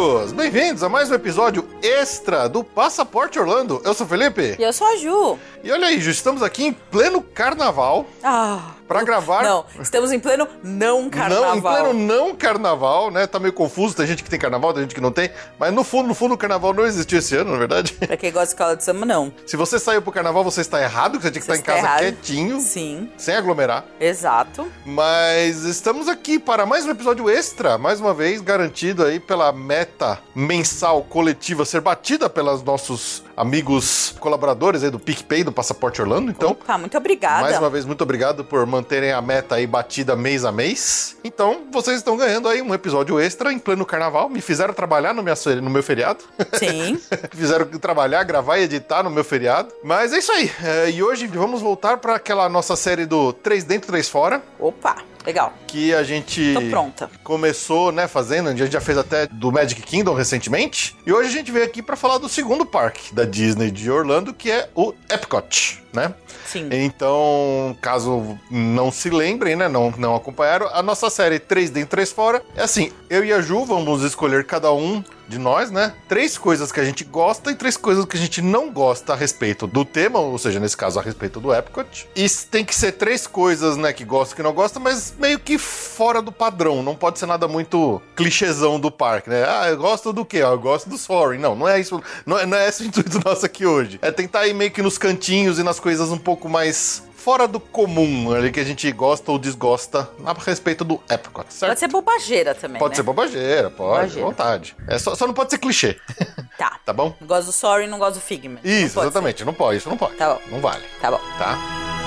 Amigos! Bem-vindos a mais um episódio extra do Passaporte Orlando. Eu sou o Felipe. E eu sou a Ju. E olha aí, Ju, estamos aqui em pleno carnaval Ah. Pra gravar- Não, estamos em pleno não carnaval. Não, em pleno não carnaval, né? Tá meio confuso, tem gente que tem carnaval, tem gente que não tem. Mas no fundo, no fundo, o carnaval não existiu esse ano, na verdade. Pra quem gosta de escola de samba, não. Se você saiu pro carnaval, você está errado, que você tinha que Você estar em casa errado. quietinho, Sim, sem aglomerar. exato. Mas estamos aqui para mais um episódio extra, mais uma vez garantido aí pela meta mensal coletiva ser batida pelos nossos amigos colaboradores aí do PicPay do Passaporte Orlando. Então, Opa, muito obrigada. mais uma vez, muito obrigado por manterem a meta aí batida mês a mês. Então, vocês estão ganhando aí um episódio extra em pleno carnaval. Me fizeram trabalhar no, minha, no meu feriado. Sim. fizeram trabalhar, gravar e editar no meu feriado. Mas é isso aí. É, e hoje vamos voltar para aquela nossa série do 3 dentro, 3 fora. Opa, legal. Que a gente Tô pronta. começou, né, fazendo. A gente já fez até do Magic Kingdom recentemente. E hoje a gente veio aqui para falar do segundo parque da Disney de Orlando, que é o Epcot, né? Sim. Então, caso não se lembrem, né, não, não acompanharam, a nossa série 3 dentro, 3 fora é assim, eu e a Ju vamos escolher cada um de nós, né, três coisas que a gente gosta e três coisas que a gente não gosta a respeito do tema, ou seja, nesse caso, a respeito do Epcot. E tem que ser três coisas, né, que gosta e que não gosta, mas meio que fora do padrão, não pode ser nada muito clichêzão do parque, né? Ah, eu gosto do quê? Ah, eu gosto do Soaring. Não, não é isso, não é, não é esse o intuito nosso aqui hoje. É tentar ir meio que nos cantinhos e nas coisas um pouco mais fora do comum, ali que a gente gosta ou desgosta a respeito do Epcot, certo? Pode ser bobageira também, Pode né? ser bobageira, pode, Bobageira. vontade. É só, só não pode ser clichê, Tá. tá bom? Não gosto do Sorry, não gosto do Figment. Não Isso, pode exatamente, não pode, isso não pode. Tá bom. Não vale, ser. Tá bom. tá?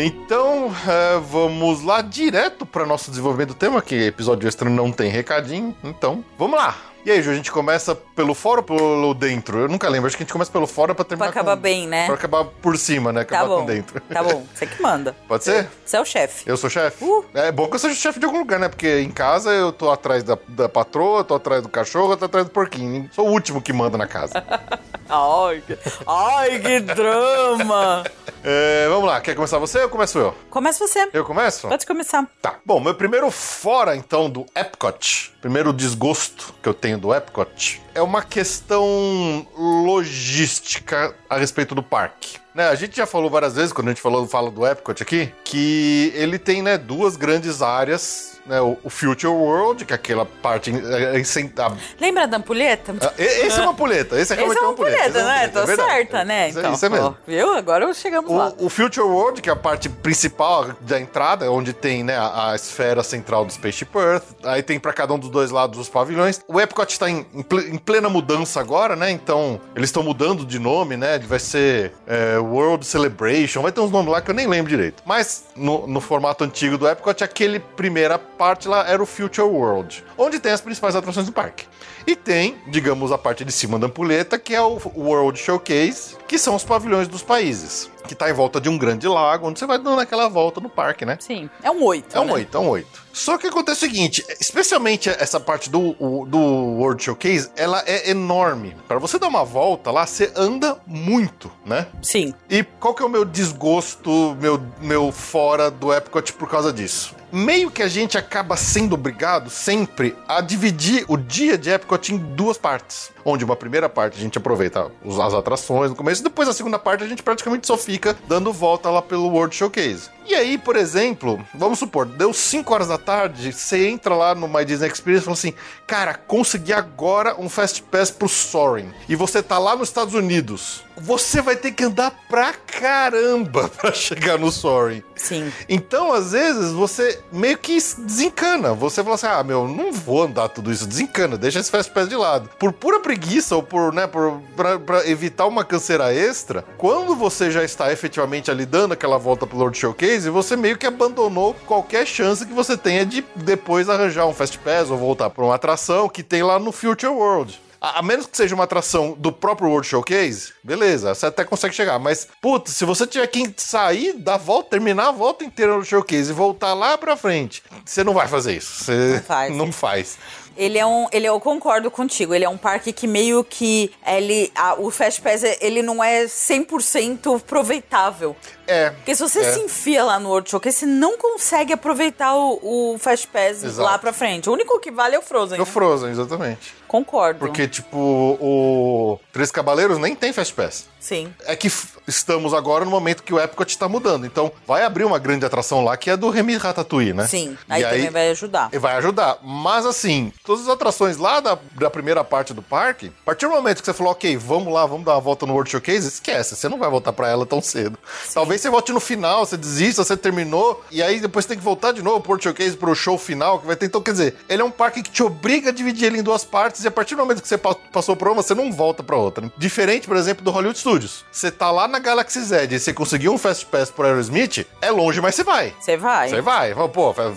Então, é, vamos lá direto para nosso desenvolvimento do tema, que episódio extra não tem recadinho. Então, vamos lá. E aí, Ju, a gente começa pelo fora ou pelo dentro? Eu nunca lembro, acho que a gente começa pelo fora pra Pra terminar acabar com... bem, né? Pra acabar por cima, né? Acabar Tá bom. com dentro. Tá bom. Você que manda. Pode ser? Você é o chefe. Eu sou chefe? Uh. É bom que eu seja chefe de algum lugar, né? Porque em casa eu tô atrás da, da patroa, tô atrás do cachorro, tô atrás do porquinho. Sou o último que manda na casa. Ai, que... Ai, que drama. É, vamos lá, quer começar você ou começo eu? Começa você. Eu começo? Pode começar. Tá. Bom, meu primeiro fora, então, do Epcot, primeiro desgosto que eu tenho do Epcot, é uma questão logística a respeito do parque. Né, a gente já falou várias vezes, quando a gente falou fala do Epcot aqui, que ele tem né, duas grandes áreas. Né, o, o Future World, que é aquela parte é, é, Lembra da ampulheta? a- e- esse é uma ampulheta, esse é Esse realmente é uma ampulheta. esse é ampulheta, né? Tô é verdade. certa, né? Isso, é- Então, isso é mesmo. ó, viu? Agora chegamos lá. O, o Future World, que é a parte principal da entrada, onde tem né, a, a esfera central do Spaceship Earth, aí tem pra cada um dos dois lados os pavilhões. O Epcot está em, em plena mudança agora, né? Então, eles estão mudando de nome, né? Vai ser é, World Celebration, vai ter uns nomes lá que eu nem lembro direito. Mas no, no formato antigo do Epcot, aquele primeira parte lá era o Future World, onde tem as principais atrações do parque. E tem, digamos, a parte de cima da ampulheta, que é o World Showcase, que são os pavilhões dos países. Que tá em volta de um grande lago, onde você vai dando aquela volta no parque, né? Sim, é um oito. É um né? 8, é um 8. Só que acontece o seguinte, especialmente essa parte do, do World Showcase, ela é enorme. Para você dar uma volta lá, você anda muito, né? Sim. E qual que é o meu desgosto, meu, meu fora do Epcot por causa disso? Meio que a gente acaba sendo obrigado sempre a dividir o dia de Epcot em duas partes. Onde uma primeira parte a gente aproveita as atrações no começo, e depois a segunda parte a gente praticamente só fica dando volta lá pelo World Showcase. E aí, por exemplo, vamos supor, deu 5 horas da tarde, você entra lá no My Disney Experience e fala assim: Cara, consegui agora um Fast Pass pro Soaring. E você tá lá nos Estados Unidos. Você vai ter que andar pra caramba pra chegar no Soaring. Sim. Então, às vezes, você meio que desencana. Você fala assim: ah, meu, não vou andar tudo isso. Desencana, deixa esse Fast Pass de lado. Por pura preguiça ou por, né, por, pra, pra evitar uma canseira extra, quando você já está efetivamente ali dando aquela volta pro Lord Showcase, você meio que abandonou qualquer chance que você tenha de depois arranjar um Fast Pass ou voltar pra uma atração que tem lá no Future World. A, a menos que seja uma atração do próprio World Showcase, beleza, você até consegue chegar. Mas, putz, se você tiver que sair da volta, terminar a volta inteira no Showcase e voltar lá pra frente, você não vai fazer isso. Você Não faz. Não faz. Ele é um. Ele, eu concordo contigo. Ele é um parque que meio que. Ele, a- o Fast Pass ele não é 100% aproveitável. É. Porque se você é. se enfia lá no World Showcase, você não consegue aproveitar o, o Fast Pass Exato. lá pra frente. O único que vale é o Frozen. É o né? Frozen, exatamente. Concordo. Porque, tipo, o Três Cavaleiros nem tem Fast Pass. Sim. É que estamos agora no momento que o Epcot está mudando. Então, vai abrir uma grande atração lá que é do Remy Ratatouille, né? Sim. E Aí também vai ajudar. Vai ajudar. Mas assim, todas as atrações lá da, da primeira parte do parque, a partir do momento que você falou, ok, vamos lá, vamos dar uma volta no World Showcase, esquece, você não vai voltar pra ela tão cedo. Talvez você volte no final, você desista, você terminou, e aí depois você tem que voltar de novo pro World Showcase pro show final, que vai ter. Então, quer dizer, ele é um parque que te obriga a dividir ele em duas partes, e a partir do momento que você pa- passou por uma, você não volta pra outra. Diferente, por exemplo, do Hollywood Studios. Você tá lá na Galaxy Z e você conseguiu um Fast Pass pro Aerosmith, é longe, mas você vai. Você vai. Você vai, pô, fa-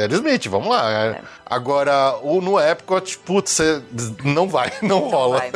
Aerosmith, vamos lá. É. Agora, o no Epcot, putz, você não vai, não rola. vai.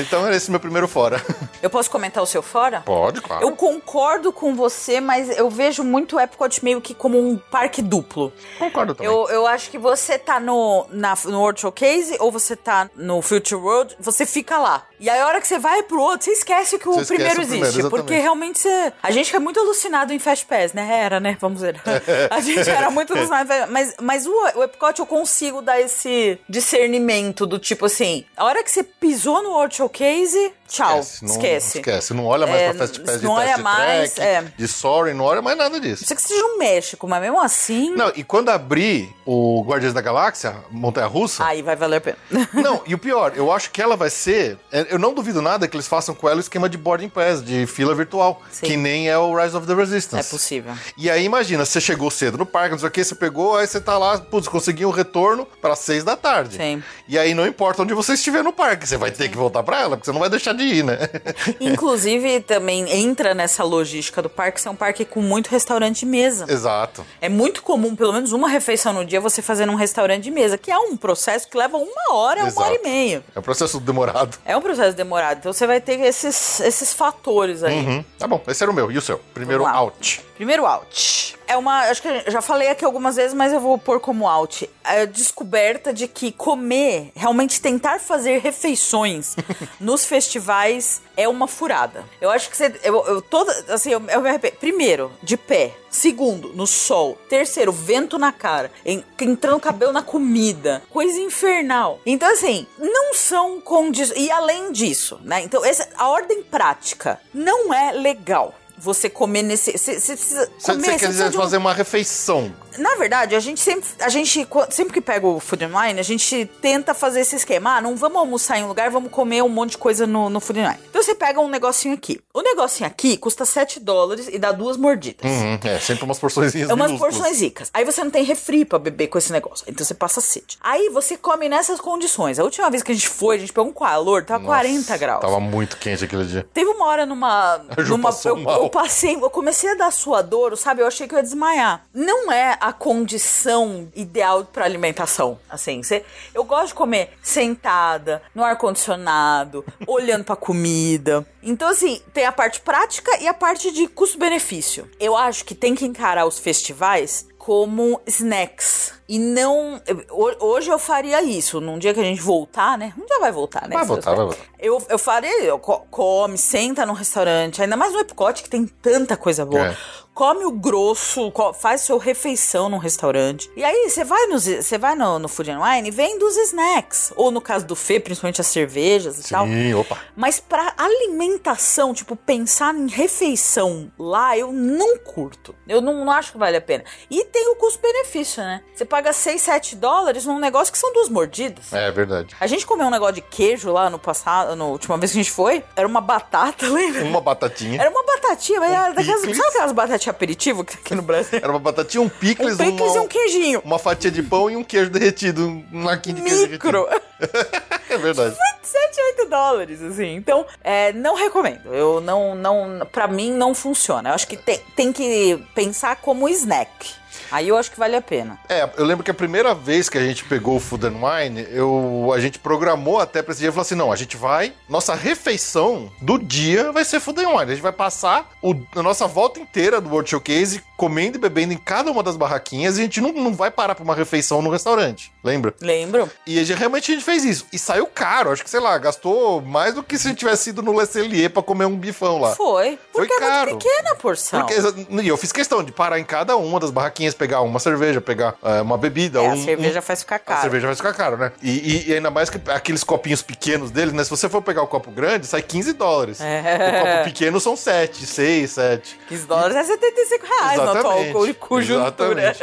então, esse é meu primeiro fora. Eu posso comentar o seu fora? Pode, claro. Eu concordo com você, mas eu vejo muito o Epcot meio que como um parque duplo. concordo também. Eu, eu acho que você tá no, na, no World Showcase ou você tá no Future World, você fica lá. E aí, a hora que você vai pro outro, você esquece que o esquece primeiro o primeiro, existe. exatamente. porque realmente você. A gente é muito alucinado em Fast Pass, né? Era, né? Vamos ver. a gente era muito alucinado. em Fast- Mas, mas o, o Epcot eu consigo dar esse discernimento do tipo assim: a hora que você pisou no World Showcase, tchau. não, Esquece. esquece. Não olha mais É, pra Fast Pass de não olha test mais, track, é. de Soaring, não olha mais nada disso. Não sei que seja no México, mas mesmo assim. Não, e quando abrir o Guardiões da Galáxia, Montanha Russa, Aí vai valer a pena. Não, e o pior, eu acho que ela vai ser. é, Eu não duvido nada que eles façam com ela o esquema de boarding pass, de fila virtual. Sim. Que nem é o Rise of the é Resistance. possível. E aí, imagina, você chegou cedo no parque, não sei o que, você pegou, aí você tá lá, putz, conseguiu um retorno para seis da tarde. Sim. E aí não importa onde você estiver no parque, você vai ter que voltar pra ela, porque você não vai deixar de ir, né? Inclusive, também entra nessa logística do parque ser um parque com muito restaurante de mesa. Exato. É muito comum, pelo menos uma refeição no dia, você fazer num restaurante de mesa, que é um processo que leva uma hora, uma Exato. hora e meia. É um processo demorado. É um processo demorado. Então você vai ter esses, esses fatores aí. Uhum. Tá bom, esse era o meu. E o seu? Primeiro out. Primeiro out. É uma. Acho que eu já falei aqui algumas vezes, mas eu vou pôr como out. A descoberta de que comer, realmente tentar fazer refeições nos festivais é uma furada. Eu acho que você. Eu, eu toda. Assim, eu, eu me arrependo. Primeiro, de pé. Segundo, no sol. Terceiro, vento na cara. En- entrando cabelo na comida. Coisa infernal. Então, assim, não são condições. E além disso, né? Então, essa, a ordem prática não é legal. Você comer nesse. Você precisa Você comer. você você quer dizer de um- fazer uma refeição. Na verdade, a gente sempre. A gente, sempre que pega o Food Online, a gente tenta fazer esse esquema. Ah, não vamos almoçar em um lugar, vamos comer um monte de coisa no, no Food Online. Então você pega um negocinho aqui. O negocinho aqui custa 7 dólares e dá duas mordidas. Uhum, é, sempre umas porções É umas minúsculas. porções ricas. Aí você não tem refri pra beber com esse negócio. Então você passa sede. Aí você come nessas condições. A última vez que a gente foi, a gente pegou um calor, tava Nossa, 40 graus. Tava muito quente aquele dia. Teve uma hora numa. Ju numa passou eu, eu passei, eu comecei a dar suadouro, sabe? Eu achei que eu ia desmaiar. Não é a condição ideal pra alimentação. Assim, você, eu gosto de comer sentada, no ar-condicionado, olhando pra comida. Então, assim, tem a parte prática e a parte de custo-benefício. Eu acho que tem que encarar os festivais como snacks. E não. ho- Hoje eu faria isso. Num dia que a gente voltar, né? Um dia vai voltar, né? Vai voltar, vai voltar. Eu, eu faria, eu co- come, senta num restaurante, ainda mais no Epcot, que tem tanta coisa boa. É. come o grosso, faz sua refeição num restaurante. E aí você vai, nos, você vai no, no Food and Wine e vem dos snacks. Ou no caso do Fê, principalmente as cervejas e tal. Sim, opa. Mas pra alimentação, tipo, pensar em refeição lá, eu não curto. Eu não, não acho que vale a pena. E tem o custo-benefício, né? Você paga 6, 7 dólares num negócio que são duas mordidas. É verdade. A gente comeu um negócio de queijo lá no passado, na última vez que a gente foi. Era uma batata, lembra? Uma batatinha. Era uma batatinha, mas era daquelas, sabe aquelas batatinhas aperitivo que tem aqui no Brasil? Era uma batatinha, um picles, Um picles e uma, um queijinho. uma fatia de pão e um queijo derretido. Um laquinho de queijo Micro. derretido. É verdade. 7, 8 dólares, assim. Então, é, não recomendo. Eu não, não, pra mim não funciona. Eu acho que tem, tem que pensar como snack. Aí eu acho que vale a pena. É, eu lembro que a primeira vez que a gente pegou o Food and Wine, eu, a gente programou até pra esse dia e falou assim: não, a gente vai. Nossa refeição do dia vai ser Food and Wine. A gente vai passar o- a nossa volta inteira do World Showcase comendo e bebendo em cada uma das barraquinhas e a gente não, não vai parar pra uma refeição no restaurante. Lembra? Lembro? E a gente- realmente a gente fez isso. E saiu caro. Acho que, sei lá, gastou mais do que se a gente tivesse ido no Le Cellier pra comer um bifão lá. Foi. Foi Porque é caro. muito pequena porção. Porque, e eu fiz questão de parar em cada uma das barraquinhas, pegar uma cerveja, pegar eh, uma bebida. É, um, a cerveja um- faz ficar A caro. cerveja vai ficar caro, né? E, e- e ainda mais que aqueles copinhos pequenos deles, né? Se você for pegar o copo grande, sai 15 dólares. É. O copo pequeno são 7, 6, 7. 15 dólares é 75 reais na tua alcool- conjuntura. Exatamente.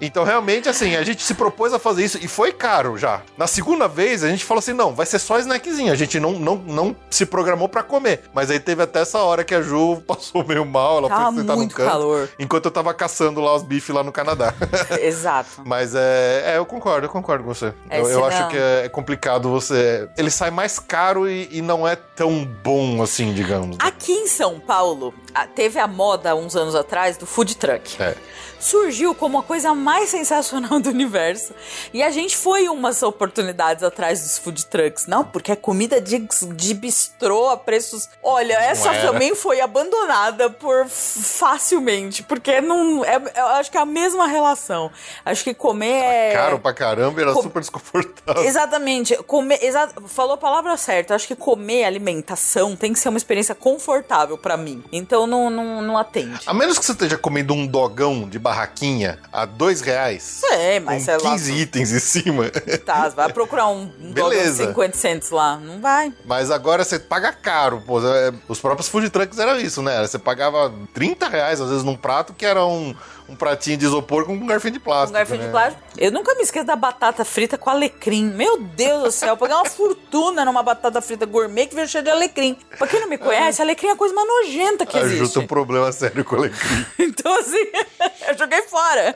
Então, realmente, assim, a gente se propôs a fazer isso e foi caro já. Na segunda vez, a gente falou assim: não, vai ser só snackzinho. A gente não, não, não se programou pra comer. Mas aí teve até essa hora que a Ju passou meio mal, ela Tava foi sentar muito no canto. calor. Enquanto eu tava caçando lá os bifes lá no Canadá. Exato. Mas é, é, eu concordo, eu concordo com você. É, eu eu não- acho que é, é complicado você. Ele sai mais caro e, e não é tão bom assim, digamos. Aqui em São Paulo, teve a moda uns anos atrás do food truck. É. Surgiu como a coisa mais sensacional do universo. E a gente foi umas oportunidades atrás dos food trucks. Não, porque é comida de, de bistrô a preços. Olha, essa também foi abandonada por facilmente. Porque não. É, eu acho que é a mesma relação. Acho que comer é. Caro pra caramba era Com- super desconfortável. Exatamente. Comer, exa falou a palavra certa. Acho que comer alimentação tem que ser uma experiência confortável pra mim. Então não, não, não atende. A menos que você esteja comendo um dogão de barraquinha a dois reais. É, mas com lá. 15 itens em cima. Tá, vai procurar um, um dog de Beleza. 50 centos lá. Não vai. Mas agora você paga caro, pô. É, Os próprios food trucks eram isso, né? Você pagava 30 reais, às vezes, num prato que era um, um pratinho de isopor com um garfinho de Um plástico. garfo né? de plástico. Eu nunca me esqueço da batata frita com alecrim. Meu Deus do céu, eu paguei uma fortuna numa batata frita gourmet que veio cheia de alecrim. Pra quem não me conhece, alecrim é a coisa mais nojenta que A Ju tem um existe. problema sério com alecrim. Então, assim, eu joguei fora.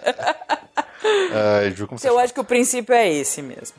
Ai, Ju, como você Eu acho que o princípio é esse mesmo.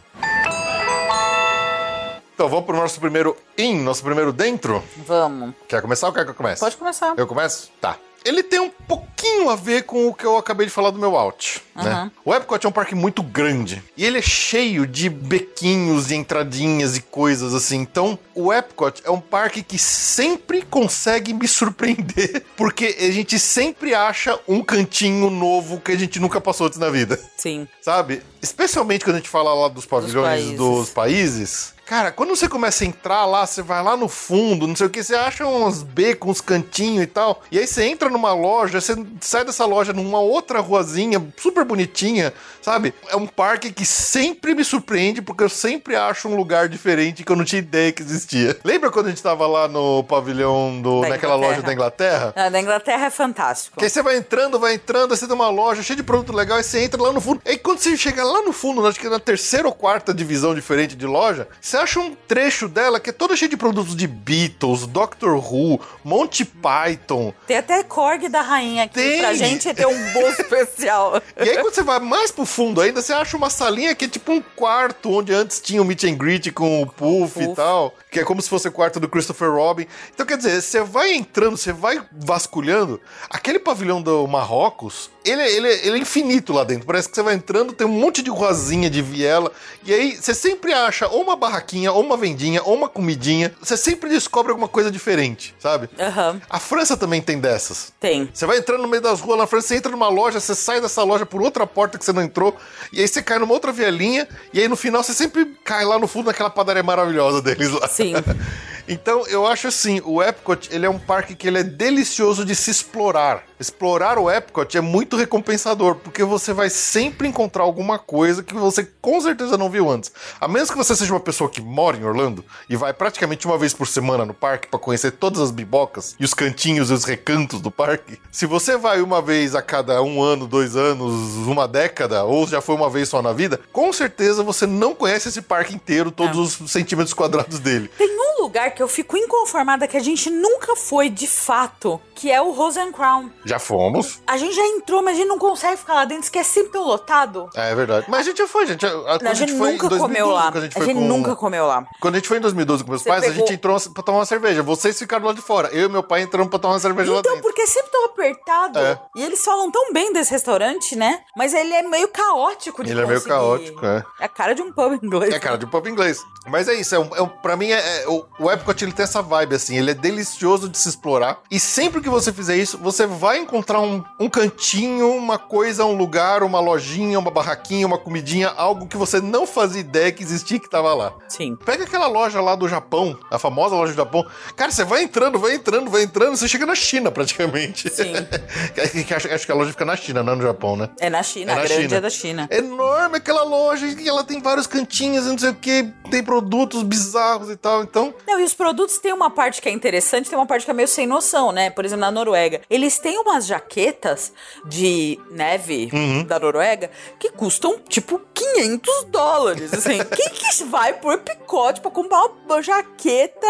Então, vamos pro nosso primeiro in, nosso primeiro dentro. Vamos. Quer começar ou quer que eu comece? Pode começar. Eu começo? Tá. Ele tem um pouquinho a ver com o que eu acabei de falar do meu out, né? O Epcot é um parque muito grande e ele é cheio de bequinhos e entradinhas e coisas assim. Então, o Epcot é um parque que sempre consegue me surpreender, porque a gente sempre acha um cantinho novo que a gente nunca passou antes na vida Sim. sabe? Especialmente quando a gente fala lá dos pavilhões países. dos países. Cara, quando você começa a entrar lá, você vai lá no fundo, não sei o que, você acha uns becos, uns cantinhos e tal. E aí você entra numa loja, você sai dessa loja numa outra ruazinha super bonitinha, sabe? É um parque que sempre me surpreende, porque eu sempre acho um lugar diferente que eu não tinha ideia que existia. Lembra quando a gente tava lá no pavilhão do. Da naquela Inglaterra. loja da Inglaterra? A da Inglaterra é fantástico. Que aí você vai entrando, vai entrando, você tem uma loja cheia de produto legal, aí você entra lá no fundo. Aí quando você chega lá no fundo, acho que na terceira ou quarta divisão diferente de loja, você acha um trecho dela que é todo cheio de produtos de Beatles, Doctor Who, Monty Python. Tem até Korg da rainha aqui Tem. pra gente ter um bolo especial. E aí quando você vai mais pro fundo ainda, você acha uma salinha que é tipo um quarto, onde antes tinha o meet and greet com o Puff, e Puff. tal. Que é como se fosse o quarto do Christopher Robin. Então quer dizer, você vai entrando, você vai vasculhando. Aquele pavilhão do Marrocos, ele, é- ele, ele é infinito lá dentro. Parece que você vai entrando, tem um monte de ruazinha de viela. E aí você sempre acha ou uma barraquinha, ou uma vendinha, ou uma comidinha. Você sempre descobre alguma coisa diferente, sabe? Aham, A França também tem dessas. tem. Você vai entrando no meio das ruas na França, você entra numa loja, você sai dessa loja por outra porta que você não entrou, e aí você cai numa outra vielinha, e aí no final você sempre cai lá no fundo naquela padaria maravilhosa deles lá. Sim. Então, eu acho assim, o Epcot, ele é um parque que ele é delicioso de se explorar. Explorar o Epcot é muito recompensador, porque você vai sempre encontrar alguma coisa que você com certeza não viu antes. A menos que você seja uma pessoa que mora em Orlando e vai praticamente uma vez por semana no parque para conhecer todas as bibocas e os cantinhos e os recantos do parque. Se você vai uma vez a cada um ano, dois anos, uma década, ou já foi uma vez só na vida, com certeza você não conhece esse parque inteiro, todos os centímetros quadrados dele. Tem um lugar que eu fico inconformada que a gente nunca foi de fato, que é o Rose Crown. Já fomos. A gente já entrou, mas a gente não consegue ficar lá dentro, que é sempre tão lotado. É, é verdade. Mas a gente já foi, gente. A, a, a gente foi nunca comeu lá. quando A gente, nunca comeu lá. Quando a gente foi em 2012 com meus Você pais, a pegou- gente entrou pra tomar uma cerveja. Vocês ficaram lá de fora. Eu e meu pai entramos pra tomar uma cerveja lá Então, dentro. porque é sempre tão apertado. É. E eles falam tão bem desse restaurante, né? Mas ele é meio caótico de Ele é meio conseguir. caótico, é. É a cara de um pub inglês. É cara de pub inglês. Mas é isso, é um, é um- pra mim, é, é- o, o Epcot ele tem essa vibe, assim, ele é delicioso de se explorar. E sempre que você fizer isso, você vai encontrar um, um cantinho, uma coisa, um lugar, uma lojinha, uma barraquinha, uma comidinha, algo que você não fazia ideia que existia que tava lá. Sim. Pega aquela loja lá do Japão, a famosa loja do Japão. Cara, você vai entrando, vai entrando, vai entrando, você chega na China praticamente. Sim. Acho, acho que a loja fica na China, não no Japão, né? É na China, É na a grande China. é da China. É enorme aquela loja e ela tem vários cantinhos não sei o que, tem produtos bizarros e tal. Então, Não, e os produtos têm uma parte que é interessante, tem uma parte que é meio sem noção, né? Por exemplo, na Noruega. Eles têm umas jaquetas de neve Uhum. da Noruega que custam, tipo, 500 dólares. Assim, quem que vai por picote pra comprar uma jaqueta?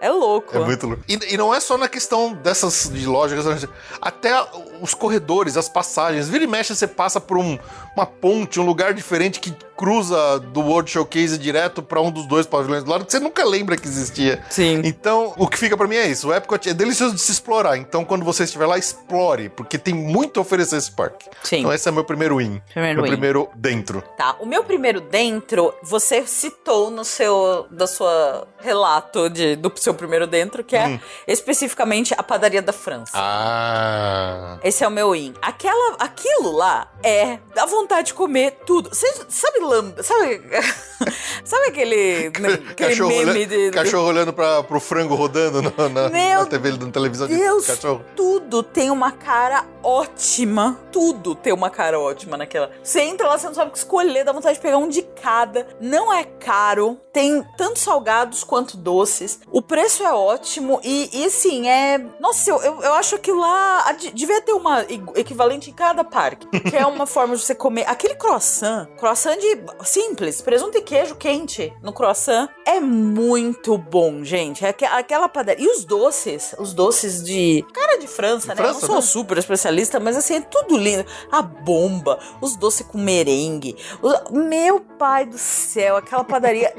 É louco. é muito louco. E, e não é só na questão dessas de lojas, até os corredores, as passagens. Vira e mexe, você passa por um- uma ponte, um lugar diferente que cruza do World Showcase direto pra um dos dois pavilhões do lado, que você nunca lembra que existia. Sim. Então, o que fica pra mim é isso. O Epcot é delicioso de se explorar. Então, quando você estiver lá, explore, porque tem muito a oferecer esse parque. Sim. Então, esse é meu primeiro win. Primeiro meu win. primeiro dentro. Tá, o meu primeiro dentro, você citou no seu da sua relato de, do seu primeiro dentro, que é Hum. especificamente a padaria da França. Ah. Esse é o meu in. Aquela, aquilo lá é dá vontade de comer tudo. Você sabe lamba, sabe? sabe aquele, aquele Cachorro, meme olhando, de cachorro olhando pra, pro frango rodando na, na, na TV, na televisão Deus, de cachorro. tudo tem uma cara ótima. Tudo tem uma cara ótima naquela. Você entra lá, você não sabe o que escolher, dá vontade de pegar um de Não é caro, tem tanto salgados quanto doces. O preço é ótimo e, e assim, é. Nossa, eu, eu, eu acho que lá de- devia ter uma equivalente em cada parque. Que é uma forma de você comer. Aquele croissant, croissant de simples, presunto e queijo quente no croissant, é muito bom, gente. É aque- aquela padaria. E os doces, os doces de. Cara de França, né? eu França, não sou né? super especialista, mas assim, é tudo lindo. A bomba, os doces com merengue. Meu pai do céu, aquela padaria.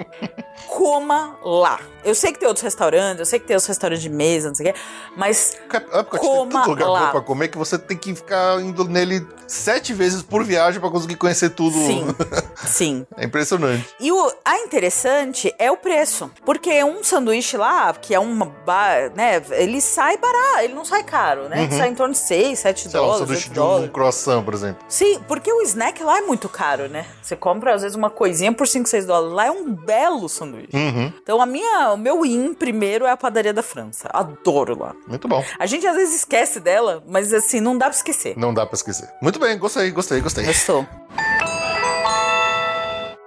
Coma lá. Eu sei que tem outros restaurantes, eu sei que tem os restaurantes de mesa, não sei o quê, mas Epcot tem Coma tanto lugar lá. bom pra comer que você tem que ficar indo nele sete vezes por viagem pra conseguir conhecer tudo. sim, sim. É impressionante. E o a interessante é o preço. Porque um sanduíche lá, que é uma bar, né? Ele sai barato, ele não sai caro, né? Sai em torno de 6, 7 Uhum. Sei lá, um dólares, sanduíche 8 de um dólares. croissant, por exemplo. Sim, porque o snack lá é muito caro, né? Você compra, às vezes, uma coisinha por 5, 6 dólares. Lá é um belo sanduíche. Uhum. Então, a minha, o meu in primeiro é a padaria da França. Adoro lá. Muito bom. A gente às vezes esquece dela, mas assim, não dá pra esquecer. Não dá pra esquecer. Muito bem, gostei, gostei, gostei. Gostou.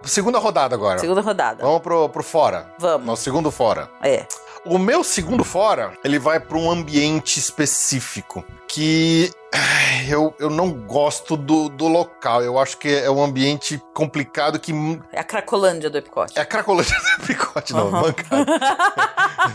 Segunda rodada agora. Segunda rodada. Vamos pro, pro fora. Vamos. Nosso segundo fora. É. O meu segundo fora, ele vai para um ambiente específico que eu, eu não gosto do, do local. Eu acho que é um ambiente complicado que É a Cracolândia do Epicote. é a cracolândia do picote, não, Aham. mancada.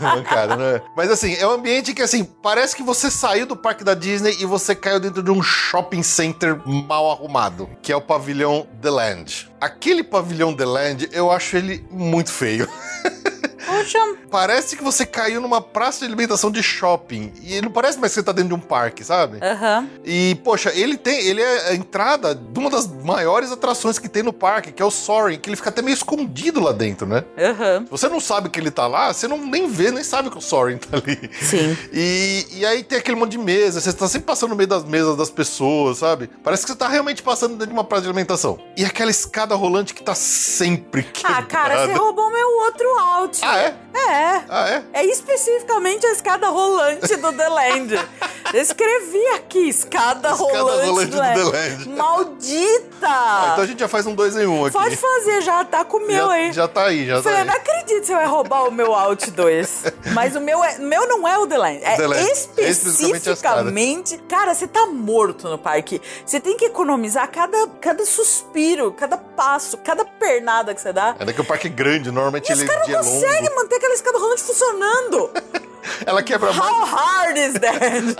mancada, né? Mas assim, é um ambiente que assim, parece que você saiu do parque da Disney e você caiu dentro de um shopping center mal arrumado, que é o pavilhão The Land. Aquele pavilhão The Land, eu acho ele muito feio. Poxa, Parece que você caiu numa praça de alimentação de shopping. E não parece mais que você tá dentro de um parque, sabe? aham. E, poxa, ele tem. Ele é a entrada de uma das maiores atrações que tem no parque, que é o Soaring, que ele fica até meio escondido lá dentro, né? Aham. Se você não sabe que ele tá lá, você não nem vê, nem sabe que o Soaring tá ali. Sim. E, e aí tem aquele monte de mesa, você tá sempre passando no meio das mesas das pessoas, sabe? Parece que você tá realmente passando dentro de uma praça de alimentação. E aquela escada rolante que tá sempre Ah, quebrada. cara, você roubou meu outro out. Ah, é? é? É. Ah, é? É especificamente a escada rolante do The Land. Eu escrevi aqui, escada, Escada rolante, rolante do do The Land. Maldita! Ah, então a gente já faz um dois em um aqui. Pode fazer, já tá com o meu já, aí. já tá aí, já falei, tá eu não aí. acredito que você vai roubar o meu Alt 2. Mas o meu, é, meu não é o The Land. É The Land. especificamente. Especificamente cara, você tá morto no parque. Você tem que economizar cada, cada suspiro, cada passo, cada pernada que você dá. Ainda que o parque é grande, normalmente E os ele caras é não longo. conseguem manter aquela escada rolante funcionando. Ela quebra mais. How hard is that?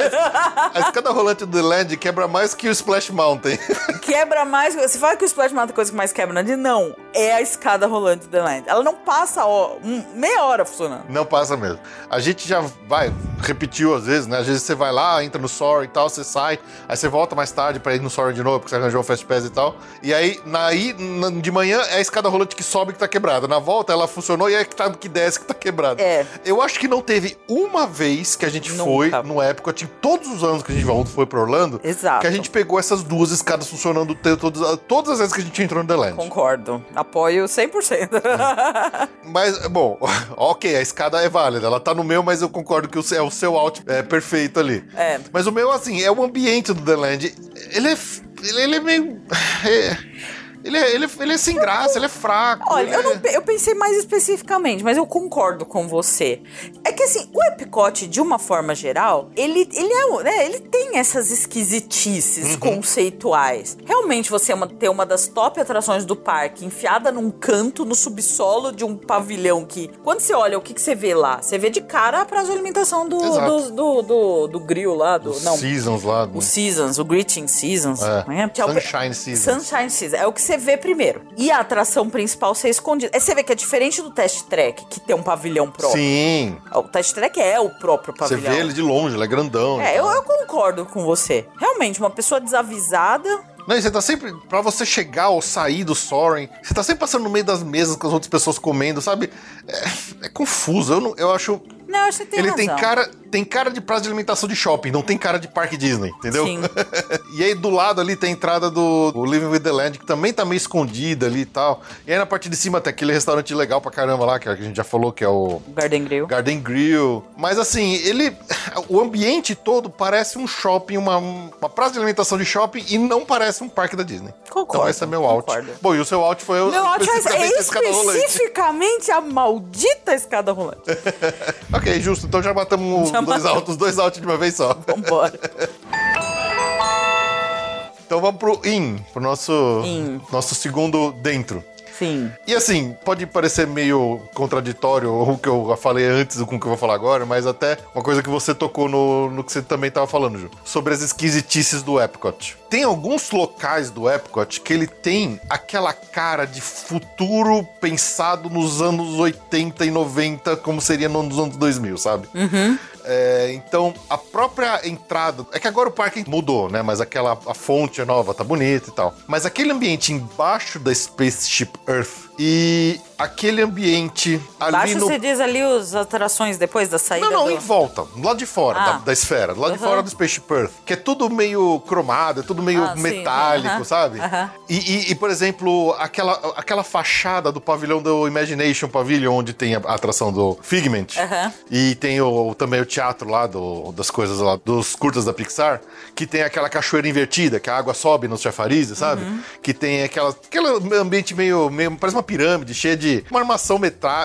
A escada rolante do The Land quebra mais que o Splash Mountain. quebra mais. Você fala que o Splash Mountain é a coisa que mais quebra na Disney? Não. É a escada rolante do The Land. Ela não passa ó, um- meia hora funcionando. Não passa mesmo. A gente já vai, repetiu às vezes, né? Às vezes você vai lá, entra no Soaring e tal, você sai, aí você volta mais tarde pra ir no Soaring de novo, porque você arranjou o Fast Pass e tal. E aí, na, aí de manhã, é a escada rolante que sobe que tá quebrada. Na volta, ela funcionou e é que, tá, que desce que tá quebrada. É. Eu acho que não teve uma vez que a gente Nunca. foi no Epcot, em todos os anos que a gente foi pra Orlando, Exato. que a gente pegou essas duas escadas funcionando todas, todas as vezes que a gente entrou no The Land. Concordo. Apoio 100%. Mas, bom, ok, a escada é válida. Ela tá no meu, mas eu concordo que o seu, é o seu out é perfeito ali. É. Mas o meu, assim, é o ambiente do The Land. Ele é. Ele, ele é meio. é- ele, é, ele, é, ele é sem graça, ele é fraco. Olha, eu, é- não, eu pensei mais especificamente, mas eu concordo com você. É que assim, o Epcot, de uma forma geral, ele, ele, é, né, ele tem essas esquisitices conceituais. Realmente, você é uma- ter uma das top atrações do parque enfiada num canto, no subsolo de um pavilhão que, quando você olha, o que, que você vê lá? Você vê de cara a praça de alimentação do, do, do, do, do grill lá, do. Os não, Seasons lá. o Seasons, o Greeting Seasons. É. né? É o- Sunshine Seasons. Sunshine Season. É o que você vê primeiro. E a atração principal ser escondida. É, você vê que é diferente do Test Track, que tem um pavilhão próprio. Sim. O Test Track é o próprio Você pavilhão. vê ele de longe, ele é grandão. É, eu, eu concordo com você. Realmente, uma pessoa desavisada. Não, e você tá sempre. Pra você chegar ou sair do Soaring, você tá sempre passando no meio das mesas com as outras pessoas comendo, sabe? É, é confuso. Eu, não, eu acho. Não, acho que tem ele razão. tem cara, tem cara de praça de alimentação de shopping, não tem cara de parque Disney, entendeu? Sim. e aí do lado ali tem a entrada do, Living with the Land, que também tá meio escondida ali e tal. E aí na parte de cima tem aquele restaurante legal pra caramba lá, que a gente já falou que é o Garden Grill. Garden Grill. Mas assim, ele. O ambiente todo parece um shopping, uma, uma praça de alimentação de shopping e não parece um parque da Disney. Concordo, Então esse é meu out. concordo. Bom, e o seu out foi o. Meu áudio é especificamente a maldita escada rolante. Ok, justo. Então já matamos Já os dois altos, os dois altos de uma vez só. Vambora. Então vamos pro in, pro nosso, In. nosso segundo dentro. Sim. E assim, pode parecer meio contraditório o que eu falei antes com o que eu vou falar agora, mas até uma coisa que você tocou no, no que você também tava falando, Ju, sobre as esquisitices do Epcot. Tem alguns locais do Epcot que ele tem aquela cara de futuro pensado nos anos 80 e 90, como seria nos anos 2000, sabe? É, então, a própria entrada. É que agora o parque mudou, né? Mas aquela a fonte é nova, tá bonita e tal. Mas aquele ambiente embaixo da Spaceship Earth e aquele ambiente ali Baixo no. você diz ali as atrações depois da saída Não, não, do... em volta, lado de fora Ah. da, da esfera, do lado de Uhum. fora do Spaceship Earth, que é tudo meio cromado, é tudo meio Ah, metálico, aham, sabe? aham. E, e- e, por exemplo, aquela, aquela fachada do pavilhão do Imagination Pavilion, onde tem a, atração do Figment, e tem o, também o teatro lá do- das coisas lá, dos curtas da Pixar, que tem aquela cachoeira invertida, que a água sobe nos chafarizes, sabe? Uhum. Que tem aquela, aquele ambiente meio, meio. parece uma pirâmide, cheia de. Uma armação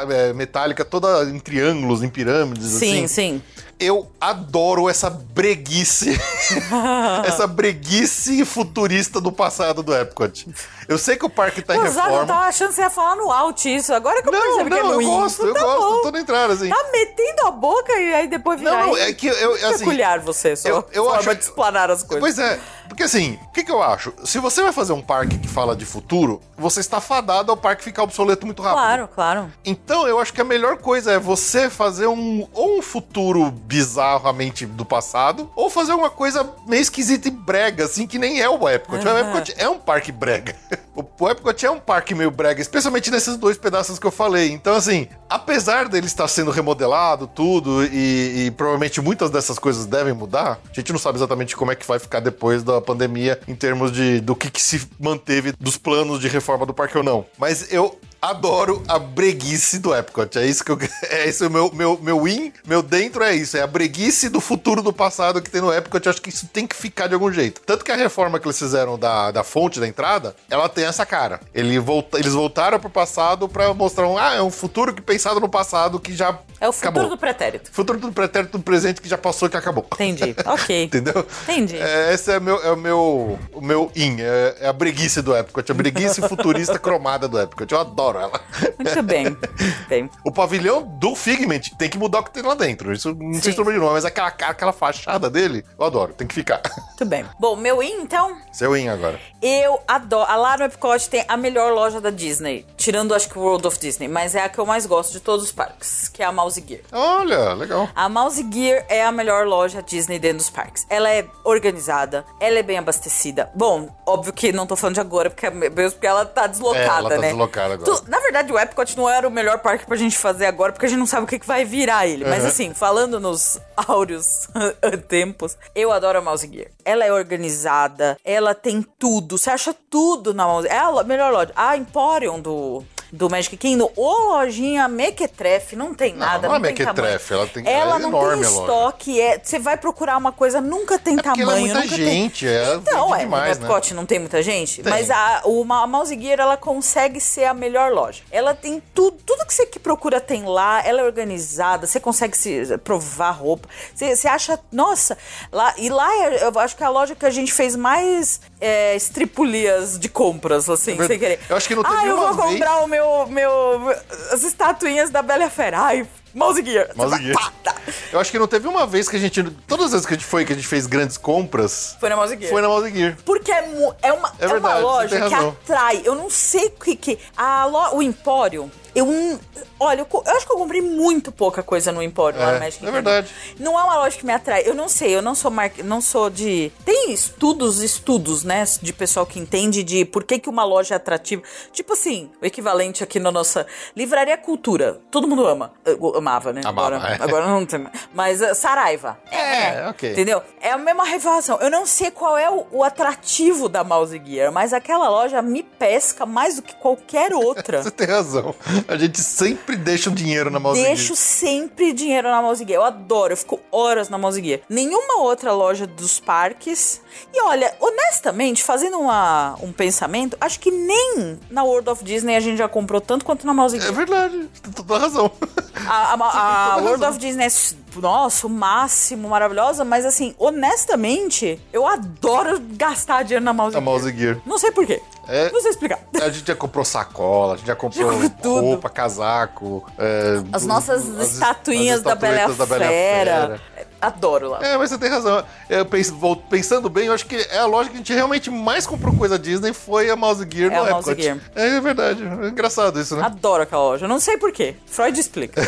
é, metálica toda em triângulos, em pirâmides, Sim, assim. sim. Eu adoro essa breguice. essa breguice futurista do passado do Epcot. Eu sei que o parque tá em eu reforma. tava achando que você ia falar no alt isso. Agora que eu Não, percebi que é não, no eu gosto, eu Tá gosto, bom. tô na entrada, assim. Tá metendo a boca e aí depois virar Não, não, é que eu, assim, Peculiar você, só eu- eu forma acho- de explanar as coisas. Pois é, porque assim, o que, que eu acho? Se você vai fazer um parque que fala de futuro, você está fadado ao parque ficar obsoleto muito rápido. Claro, claro. Então eu acho que a melhor coisa é você fazer um ou um futuro bizarramente do passado, ou fazer uma coisa meio esquisita e brega, assim, que nem é o Epcot. O Epcot é um parque brega. O Epcot é um parque meio brega, especialmente nesses dois pedaços que eu falei. Então, assim, apesar dele estar sendo remodelado, tudo, e, e provavelmente muitas dessas coisas devem mudar, a gente não sabe exatamente como é que vai ficar depois da pandemia em termos de do que, que se manteve dos planos de reforma do parque ou não. Mas eu adoro a breguice do Epcot. É isso que eu. É isso o meu, meu, meu in, meu dentro é isso. É a breguice do futuro do passado que tem no Epcot. Eu acho que isso tem que ficar de algum jeito. Tanto que a reforma que eles fizeram da, da fonte da entrada, ela tem essa cara. Ele volta, eles voltaram pro passado pra mostrar um. Ah, é um futuro que pensado no passado que já. É o futuro acabou. do pretérito. Futuro do pretérito do presente que já passou e que acabou. Entendi. Ok. Entendeu? Entendi. É, esse é, meu, é o meu, o meu in, é, é a breguice do Epcot, a breguice futurista cromada do Epcot. Eu adoro ela. Muito bem. bem. O pavilhão do Figment tem que mudar o que tem lá dentro. Isso não sei Sim. se todo mundo de novo, mas aquela, aquela fachada dele, eu adoro, tem que ficar. Muito bem. Bom, meu in, então, Seu in agora. eu adoro. Lá no Epcot tem a melhor loja da Disney. Tirando, acho que o World of Disney. Mas é a que eu mais gosto de todos os parques, que é a Mouse Gear. Olha, legal. A Mouse Gear é a melhor loja Disney dentro dos parques. Ela é organizada, ela é bem abastecida. Bom, óbvio que não tô falando de agora, porque, mesmo porque ela tá deslocada, É, ela tá né? deslocada agora. Tu- na verdade, o Epcot não era o melhor parque pra gente fazer agora, porque a gente não sabe o que, que vai virar ele. Mas Uhum. assim, falando nos áureos tempos, eu adoro a Mouse Gear. Ela é organizada, ela tem tudo, você acha tudo na Mouse É a melhor loja. A Emporium do... Do Magic Kingdom, ou lojinha mequetrefe, não tem nada. não é tem mequetrefe, tamanho. ela tem- Ela é não enorme tem estoque, é, você vai procurar uma coisa, nunca tem porque ela é tamanho, muita gente, tem. é, então, é, demais, no né? Epcot não tem muita gente, Tem. mas a, uma, a Mouse Gear, ela consegue ser a melhor loja. Ela tem tudo, tudo que você que procura tem lá, ela é organizada, você consegue se provar roupa, você, você acha, nossa, lá, e lá é- eu acho que é a loja que a gente fez mais é, estripulias de compras, assim, verdade. sem querer. Eu acho que não teve Ah, eu vou vez- comprar o meu, meu, as estatuinhas da Bela Fera. Ai, Mouse Gear. Mouse Gear. Eu acho que não teve uma vez que a gente. Todas as vezes que a gente foi, que a gente fez grandes compras, Foi na Mouse Gear. foi na Mouse Gear. Porque é, é uma, É é verdade, uma loja que atrai. Eu não sei o que que. A lo, o Empório. Eu, olha, eu, eu acho que eu comprei muito pouca coisa no Empório lá É, no Magic é verdade. Não é uma loja que me atrai. Eu não sei, eu não sou mar... não sou de. Tem estudos, estudos, né? De pessoal que entende de por que, que uma loja é atrativa. Tipo assim, o equivalente aqui na nossa Livraria Cultura. Todo mundo ama. Amava, né? Amava, agora, é. agora não tem. Mas uh, Saraiva. É, ok. Entendeu? É a mesma revelação. Eu não sei qual é o, o atrativo da Mouse Gear, mas aquela loja me pesca mais do que qualquer outra. Você tem razão. A gente sempre deixa o dinheiro na Mouse Deixo Gear. sempre dinheiro na Mouse Gear. Eu adoro, eu fico horas na Mouse Gear. Nenhuma outra loja dos parques. E olha, honestamente, fazendo uma, um pensamento, acho que nem na World of Disney a gente já comprou tanto quanto na Mouse É Gear. verdade, tem toda razão. A, a- a World of Disney é, nossa, o máximo, maravilhosa, mas assim, honestamente, eu adoro gastar dinheiro na Mouse A Gear. Mouse Gear. Não sei porquê. É- Não sei explicar. A gente já comprou sacola, a gente já comprou Já comprou tudo. roupa, casaco. é, As nossas as- estatuinhas as da Bela e a estatuetas da Bela e a Fera. Adoro lá. É, mas você tem razão. Eu pens- vou- pensando bem, eu acho que é a loja que a gente realmente mais comprou coisa Disney foi a Mouse Gear É no a Mouse Epcot. Gear. É, é verdade. É engraçado isso, né? Adoro aquela loja. Não sei porquê. Freud explica.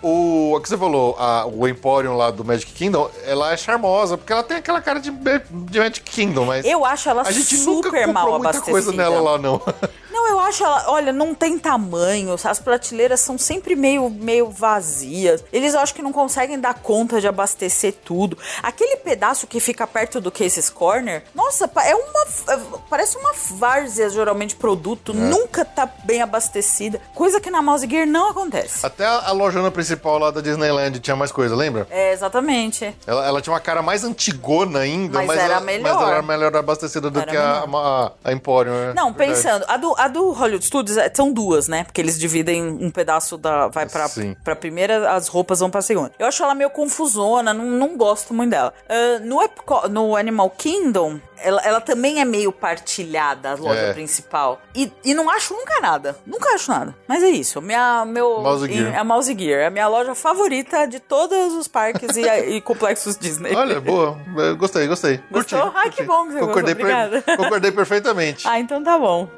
O, o que você falou, a- o Emporium lá do Magic Kingdom, ela é charmosa, porque ela tem aquela cara de, de Magic Kingdom, mas Eu acho ela a gente nunca super comprou mal muita abastecida. coisa nela lá, não. Não, eu acho ela, olha, não tem tamanho, as prateleiras são sempre meio, meio vazias. Eles acho que não conseguem dar conta de abastecer tudo. Aquele pedaço que fica perto do Cases Corner, nossa, é uma é, parece uma várzea geralmente produto, nunca tá bem abastecida, coisa que na Mouse Gear não acontece. Até a, lojona principal lá da Disneyland tinha mais coisa, lembra? É, exatamente. Ela, ela tinha uma cara mais antigona ainda, Mas mas, era ela, melhor. mas ela era melhor abastecida do Era que a, a, a Emporium. né? Não, Verdade. pensando, a do, a do Hollywood Studios é- são duas, né? Porque eles dividem um pedaço da. Vai pra, Sim. pra primeira, as roupas vão pra segunda. Eu acho ela meio confusona, não, não gosto muito dela. Ah, no, Epco- no Animal Kingdom, ela, ela também é meio partilhada, a loja É. principal. E, e não acho nunca nada. Nunca acho nada. Mas é isso. Minha, meu, Mouse Gear. A Mouse Gear. É a minha loja favorita de todos os parques e, e complexos Disney. Olha, boa. Eu Gostei, gostei. Curti, Gostou? Ai, curti. que bom que você gostou, concordei, obrigada. concordei perfeitamente. Ah, então tá bom.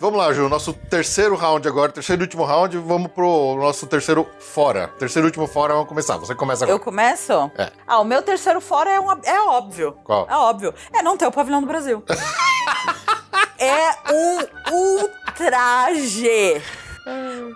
Vamos lá, Ju. Nosso terceiro round agora, terceiro e último round. Vamos pro nosso terceiro fora. Terceiro e último fora, vamos começar. Você começa agora. Eu começo? É. Ah, o meu terceiro fora é, uma, é óbvio. Qual? É óbvio. É não ter o pavilhão do Brasil. é um ultraje.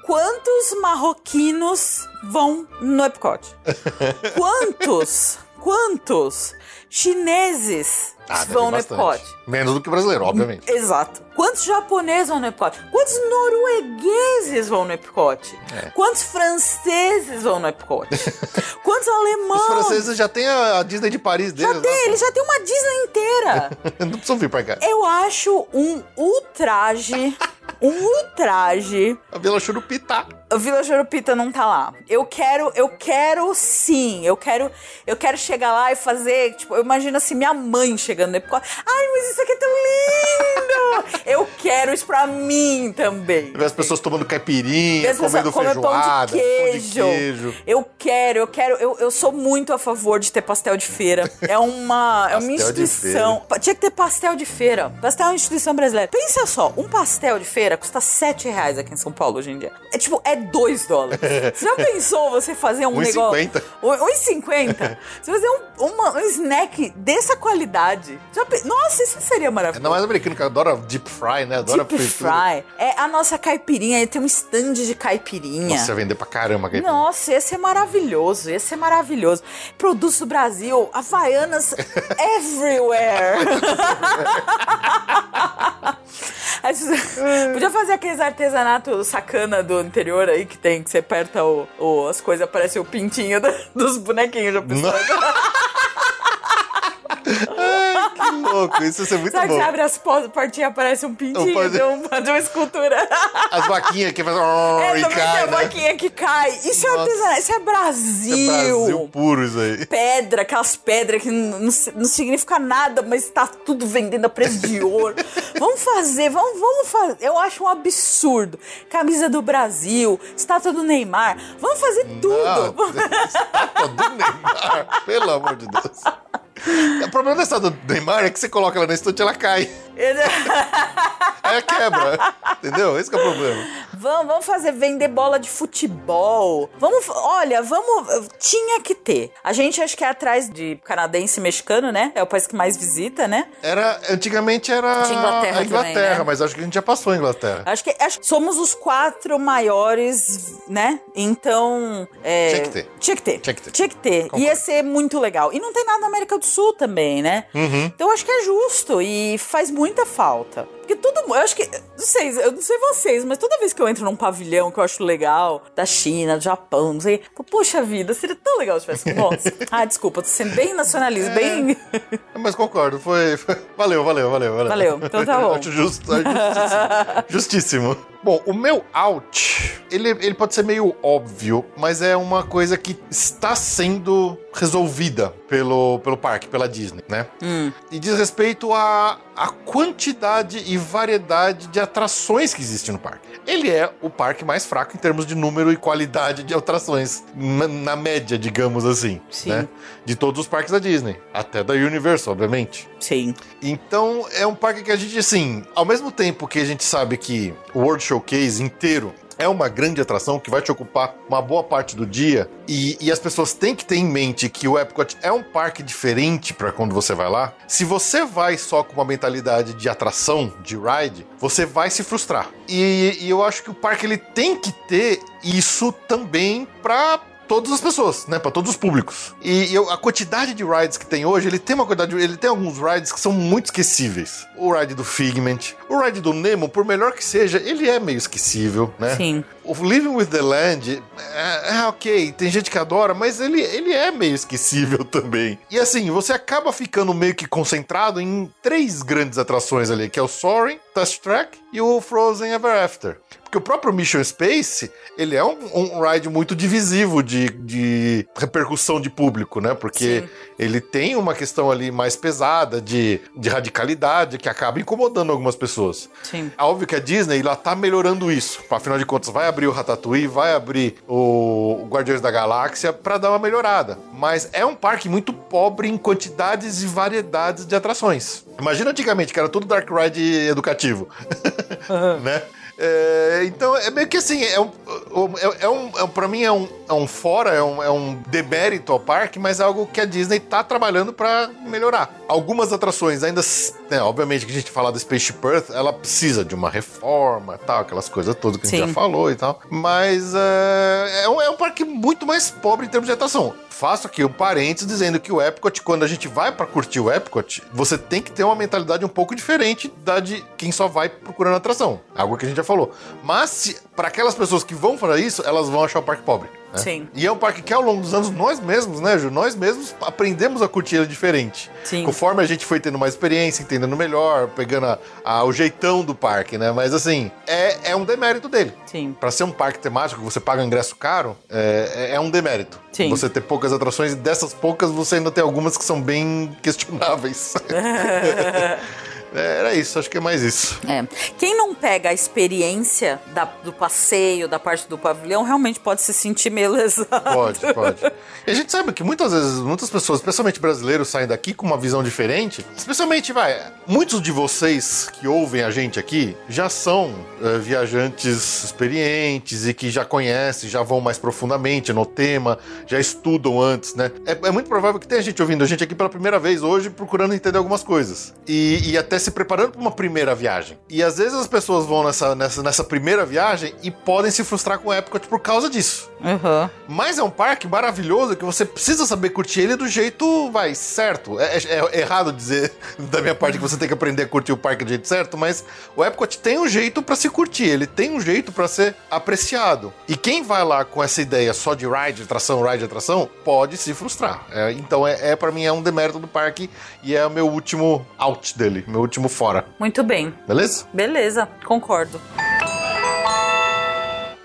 Quantos marroquinos vão no Epcot? Quantos? quantos chineses Ah, vão no. Epcot? Menos do que brasileiro, obviamente. Exato. Quantos japoneses vão no Epcot? Quantos noruegueses vão no Epcot? É. Quantos franceses vão no Epcot? Quantos alemães? Os franceses já têm a Disney de Paris deles. Já tem, eles já têm uma Disney inteira. Não precisam vir pra cá. Eu acho um ultraje, um ultraje. A Vila Churupita. O Vila Jurupita não tá lá. Eu quero, eu quero sim. Eu quero, eu quero chegar lá e fazer, tipo, eu imagino assim, minha mãe chegando no Epcot. Ai, mas isso aqui é tão lindo! Quero isso pra mim também. Ver as pessoas tomando caipirinha, As pessoas comendo comem feijoada, pão de queijo. pão de queijo. Eu quero, eu quero, eu, eu sou muito a favor de ter pastel de feira. É uma, é uma instituição. Tinha que ter pastel de feira. Pastel é uma instituição brasileira. Pensa só, um pastel de feira custa 7 reais aqui em São Paulo hoje em dia. É tipo, é 2 dólares. Você já pensou você fazer um 1,50. negócio... 1,50. Você fazer um, uma- um snack dessa qualidade. Já Nossa, isso seria maravilhoso. Ainda mais americano que adora deep fry, né? Adora Deep fritura. fry. É a nossa caipirinha. Tem um stand de caipirinha. Nossa, vender pra caramba caipirinha. Nossa, esse é maravilhoso, esse é maravilhoso. Produtos do Brasil, Havaianas everywhere. Podia fazer aqueles artesanatos sacana do interior aí que tem, que você aperta o, o- as coisas, aparece o pintinho da- dos bonequinhos da pessoa. Ai, que louco. Isso ser muito Sabe que bom. você abre as po- portinhas aparece um pintinho de, um- de uma escultura. As vaquinhas que fazem... Oh, É, e também tem cai, a né? vaquinha que cai. Isso é Nossa. artesanato, isso é Isso é Brasil puro isso aí. pedra, aquelas pedras que não, não, não significa nada, mas tá tudo vendendo a preço de ouro. vamos fazer, vamos, vamos fazer. Eu acho um absurdo. Camisa do Brasil, estátua do Neymar. Vamos fazer tudo. Ah, estátua do Neymar. Pelo amor de Deus. O problema estátua do Neymar é que você coloca ela na estante e ela cai. Aí ela quebra. Entendeu? Esse que é o problema. Vamos, vamos fazer vender bola de futebol. Vamos, olha, vamos. Tinha que ter. A gente acho que é atrás de canadense e mexicano, né? É o país que mais visita, né? Era, antigamente era Tinha Inglaterra a Inglaterra, também, né? mas acho que a gente já passou a Inglaterra. Acho que, acho que somos os quatro maiores, né? Então. é, Tinha que ter. Tinha que ter. Tinha que ter. Tinha que ter. Concordo. Ia ser muito legal. E não tem nada na América do Sul também, né? Uhum. Então eu acho que é justo e faz muita falta. Porque todo mundo. Eu acho que. Não sei, eu não sei vocês, mas toda vez que eu entro num pavilhão que eu acho legal, da China, do Japão, não sei. pô, Poxa vida, seria tão legal se tivesse. Nossa. ah, desculpa, tô sendo bem nacionalista, É. bem. Mas concordo, foi. foi- Valeu, valeu, valeu, valeu. Valeu, então tá bom. Acho justo, justíssimo. justíssimo. Bom, o meu out, ele, ele pode ser meio óbvio, mas é uma coisa que está sendo resolvida pelo, pelo parque, pela Disney, né? E diz respeito à, à quantidade e variedade de atrações que existe no parque. Ele é o parque mais fraco em termos de número e qualidade de atrações, na, na média, digamos assim. Sim. Né? De todos os parques da Disney. Até da Universal, obviamente. Sim. Então é um parque que a gente, assim, ao mesmo tempo que a gente sabe que o World Showcase inteiro é uma grande atração que vai te ocupar uma boa parte do dia e, e as pessoas têm que ter em mente que o Epcot é um parque diferente para quando você vai lá. Se você vai só com uma mentalidade de atração, de ride, você vai se frustrar. E, e eu acho que o parque ele tem que ter isso também para todas as pessoas, né? Para todos os públicos. E eu- a quantidade de rides que tem hoje, ele tem uma quantidade, ele tem alguns rides que são muito esquecíveis. O ride do Figment, o ride do Nemo, por melhor que seja, ele é meio esquecível, né? Sim. O Living with the Land é, é ok, tem gente que adora, mas ele, ele é meio esquecível também. E assim, você acaba ficando meio que concentrado em três grandes atrações ali, que é o Soaring, Test Track e o Frozen Ever After. Porque o próprio Mission Space, ele é um, um ride muito divisivo de, de repercussão de público, né? Porque Sim. ele tem uma questão ali mais pesada de, de radicalidade que acaba incomodando algumas pessoas. Sim. É óbvio que a Disney ela tá melhorando isso. Afinal de contas, vai abrir o Ratatouille, vai abrir o Guardiões da Galáxia pra dar uma melhorada. Mas é um parque muito pobre em quantidades e variedades de atrações. Imagina antigamente que era tudo Dark Ride educativo, né? É, então é meio que assim, é um- É, é um, é, pra mim é um, é um fora, é um, é um demérito ao parque, mas é algo que a Disney tá trabalhando para melhorar. Algumas atrações ainda, né, obviamente que a gente fala do Space Earth, ela precisa de uma reforma tal, aquelas coisas todas que a gente já falou e tal. Mas é, é, um, é um parque muito mais pobre em termos de atração. Faço aqui um parênteses dizendo que o Epcot, quando a gente vai para curtir o Epcot, você tem que ter uma mentalidade um pouco diferente da de quem só vai procurando atração. Algo que a gente já falou. Mas, para aquelas pessoas que vão fazer isso, elas vão achar o parque pobre. Né? Sim. E é um parque que ao longo dos anos nós mesmos, né, Ju? Nós mesmos aprendemos a curtir ele diferente. Sim. Conforme a gente foi tendo mais experiência, entendendo melhor, pegando a- a- o jeitão do parque, né? Mas assim, é, é um demérito dele. Sim. Pra ser um parque temático, que você paga ingresso caro, é, é- é um demérito. Sim. Você ter poucas atrações e dessas poucas você ainda tem algumas que são bem questionáveis. É, Era isso, acho que é mais isso. É. Quem não pega a experiência da- do passeio, da parte do pavilhão, realmente pode se sentir meio lesado. Pode, pode. E a gente sabe que muitas vezes, muitas pessoas, especialmente brasileiros, saem daqui com uma visão diferente. Especialmente, vai, muitos de vocês que ouvem a gente aqui já são eh, viajantes experientes e que já conhecem, já vão mais profundamente no tema, já estudam antes, né? É, é muito provável que tenha gente ouvindo a gente aqui pela primeira vez hoje, procurando entender algumas coisas. E, e até se preparando para uma primeira viagem. E às vezes as pessoas vão nessa, nessa, nessa primeira viagem e podem se frustrar com o Epcot por causa disso. Uhum. Mas é um parque maravilhoso que você precisa saber curtir ele do jeito, vai, certo. É, é- é errado dizer da minha parte que você tem que aprender a curtir o parque do jeito certo, mas o Epcot tem um jeito pra se curtir, ele tem um jeito pra ser apreciado. E quem vai lá com essa ideia só de ride, atração, ride, atração, pode se frustrar. É, então é, é para mim é um demérito do parque e é o meu último out dele, meu último fora. Muito bem. Beleza? Beleza, concordo.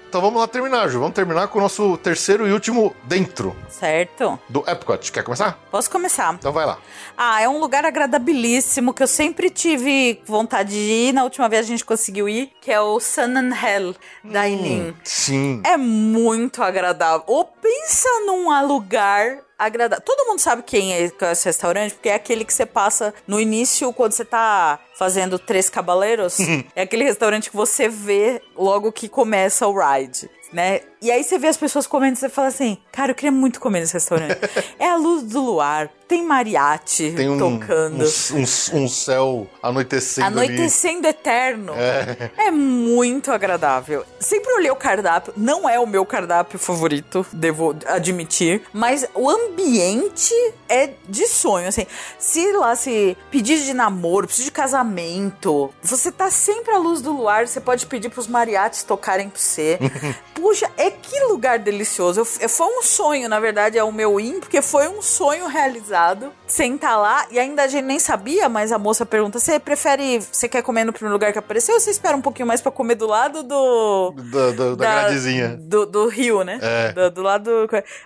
Então vamos lá terminar, Ju. Vamos terminar com o nosso terceiro e último dentro Certo? do Epcot. Quer começar? Posso começar? Então vai lá. Ah, é um lugar agradabilíssimo que eu sempre tive vontade de ir. Na última vez a gente conseguiu ir, que é o Sun and Hell Dining. Sim. É muito agradável. Ou pensa num lugar agradável. Todo mundo sabe quem é esse restaurante, porque é aquele que você passa no início, quando você tá fazendo Três Cabaleiros. é aquele restaurante que você vê logo que começa o ride. Né? E aí você vê as pessoas comendo e você fala assim, cara, eu queria muito comer nesse restaurante. é a luz do luar, tem mariachi Tem um, tocando. um, um- um céu anoitecendo Anoitecendo eterno. É. muito agradável. Sempre olhei o cardápio. Não é o meu cardápio favorito, devo admitir. Mas o ambiente é de sonho. Assim, se lá se pedir de namoro, pedido de casamento, você tá sempre à luz do luar. Você pode pedir pros mariachis tocarem pra você. Puxa, é que lugar delicioso. Eu- foi um sonho, na verdade, é o meu in, porque foi um sonho realizado. Sentar lá, e ainda a gente nem sabia, mas a moça pergunta: você prefere, você quer comer no primeiro lugar que apareceu ou você espera um pouquinho mais pra comer do lado do. ali, Da, da, da gradezinha. Do, do rio, né? É. Do, do lado.